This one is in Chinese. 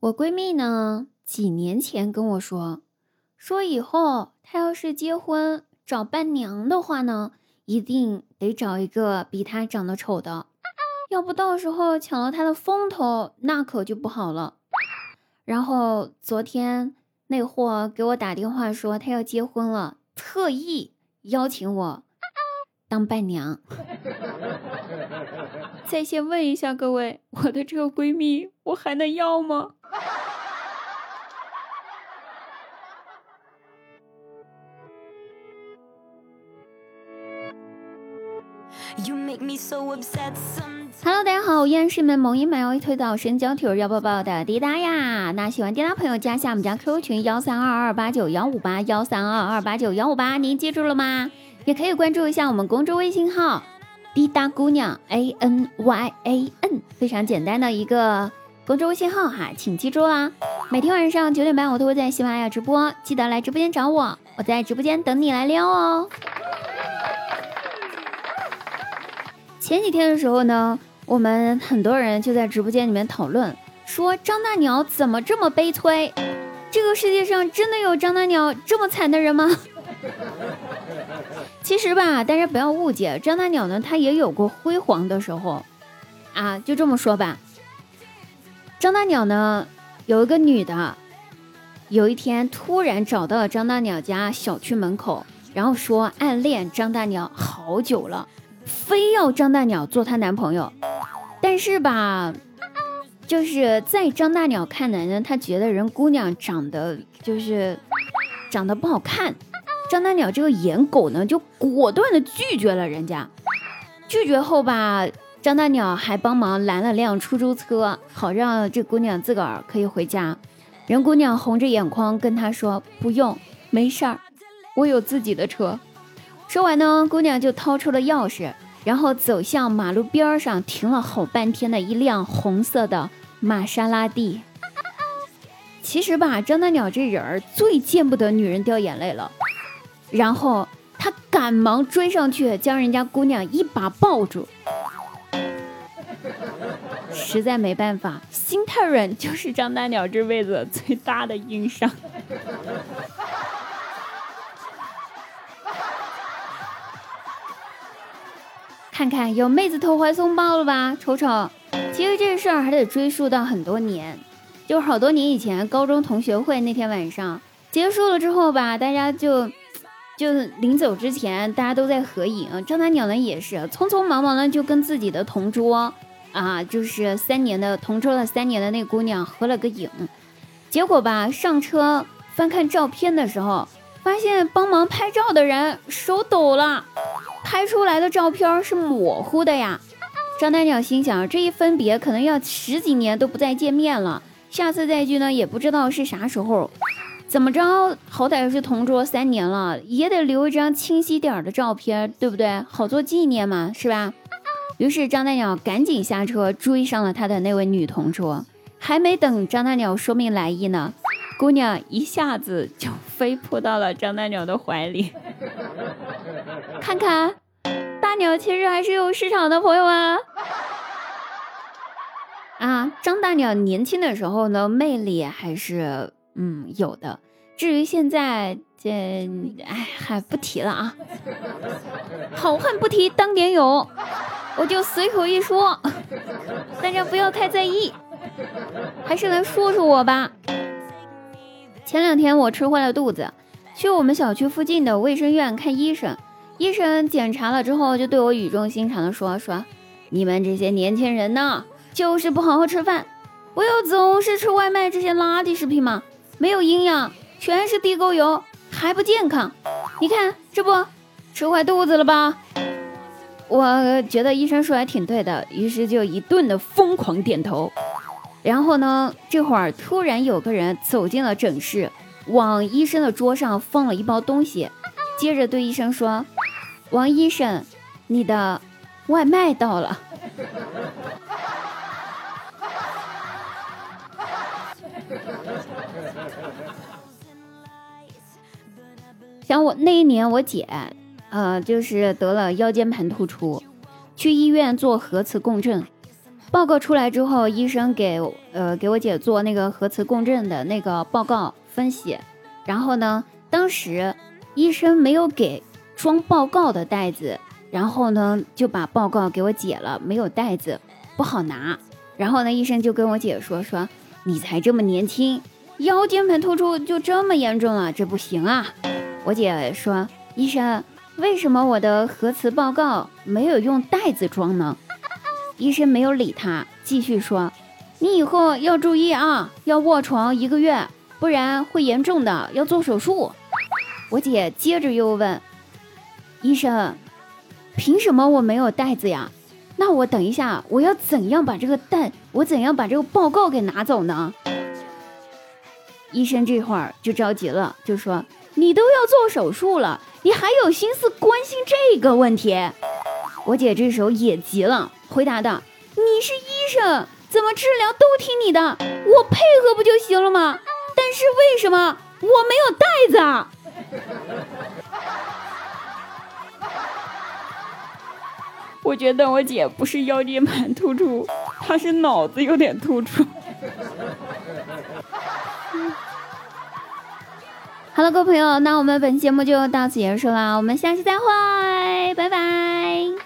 我闺蜜呢，几年前跟我说，说以后她要是结婚找伴娘的话呢，一定得找一个比她长得丑的，要不到时候抢了她的风头，那可就不好了。然后昨天那货给我打电话说他要结婚了，特意邀请我当伴娘。在线问一下各位，我的这个闺蜜，我还能要吗？Hello，大家好，我依然是你们萌音满腰一推倒身娇体弱爆爆的滴答呀。那喜欢滴答朋友加下我们家 QQ 群幺三二二八九幺五八幺三二二八九幺五八，您记住了吗？也可以关注一下我们公众微信号滴答姑娘 A N Y A N，非常简单的一个公众微信号哈，请记住啦。每天晚上九点半我都会在喜马拉雅直播，记得来直播间找我，我在直播间等你来撩哦。前几天的时候呢，我们很多人就在直播间里面讨论，说张大鸟怎么这么悲催？这个世界上真的有张大鸟这么惨的人吗？其实吧，大家不要误解，张大鸟呢，他也有过辉煌的时候啊，就这么说吧。张大鸟呢，有一个女的，有一天突然找到了张大鸟家小区门口，然后说暗恋张大鸟好久了。非要张大鸟做她男朋友，但是吧，就是在张大鸟看来呢，他觉得人姑娘长得就是长得不好看。张大鸟这个颜狗呢，就果断的拒绝了人家。拒绝后吧，张大鸟还帮忙拦了辆出租车，好让这姑娘自个儿可以回家。人姑娘红着眼眶跟他说：“不用，没事儿，我有自己的车。”说完呢，姑娘就掏出了钥匙，然后走向马路边上停了好半天的一辆红色的玛莎拉蒂。其实吧，张大鸟这人儿最见不得女人掉眼泪了。然后他赶忙追上去，将人家姑娘一把抱住。实在没办法，心太软就是张大鸟这辈子最大的硬伤。看看有妹子投怀送抱了吧？瞅瞅，其实这事儿还得追溯到很多年，就好多年以前高中同学会那天晚上结束了之后吧，大家就就临走之前，大家都在合影。张大鸟呢也是匆匆忙忙的就跟自己的同桌啊，就是三年的同桌了三年的那姑娘合了个影。结果吧，上车翻看照片的时候，发现帮忙拍照的人手抖了。拍出来的照片是模糊的呀，张大鸟心想，这一分别可能要十几年都不再见面了，下次再聚呢也不知道是啥时候。怎么着，好歹是同桌三年了，也得留一张清晰点的照片，对不对？好做纪念嘛，是吧？于是张大鸟赶紧下车追上了他的那位女同桌，还没等张大鸟说明来意呢，姑娘一下子就飞扑到了张大鸟的怀里。看看，鸟其实还是有市场的，朋友们。啊，张大鸟年轻的时候呢，魅力还是嗯有的。至于现在这，哎，还不提了啊。好汉不提当年勇，我就随口一说，大家不要太在意。还是来说说我吧。前两天我吃坏了肚子，去我们小区附近的卫生院看医生。医生检查了之后，就对我语重心长的说：“说你们这些年轻人呢，就是不好好吃饭，不要总是吃外卖这些垃圾食品嘛，没有营养，全是地沟油，还不健康。你看这不吃坏肚子了吧？”我觉得医生说还挺对的，于是就一顿的疯狂点头。然后呢，这会儿突然有个人走进了诊室，往医生的桌上放了一包东西，接着对医生说。王医生，你的外卖到了。像我那一年，我姐，呃，就是得了腰间盘突出，去医院做核磁共振，报告出来之后，医生给呃给我姐做那个核磁共振的那个报告分析，然后呢，当时医生没有给装报告的袋子，然后呢就把报告给我姐了，没有袋子不好拿，然后呢医生就跟我姐说说你才这么年轻，腰间盘突出就这么严重了，这不行啊！我姐说医生为什么我的核磁报告没有用袋子装呢？医生没有理他，继续说：“你以后要注意啊，要卧床一个月，不然会严重的，要做手术。”我姐接着又问：“医生，凭什么我没有袋子呀？那我等一下我要怎样把这个袋，我怎样把这个报告给拿走呢？”医生这会儿就着急了，就说：“你都要做手术了，你还有心思关心这个问题？”我姐这时候也急了。回答道：“你是医生，怎么治疗都听你的，我配合不就行了吗？但是为什么我没有袋子啊我觉得我姐不是腰间盘突出，她是脑子有点突出。好了，各位朋友，那我们本期节目就到此结束了，我们下期再会，拜拜。